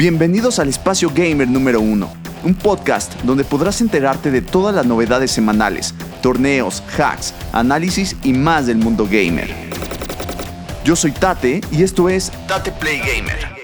Bienvenidos al Espacio Gamer número 1, un podcast donde podrás enterarte de todas las novedades semanales, torneos, hacks, análisis y más del mundo gamer. Yo soy Tate y esto es Tate Play Gamer.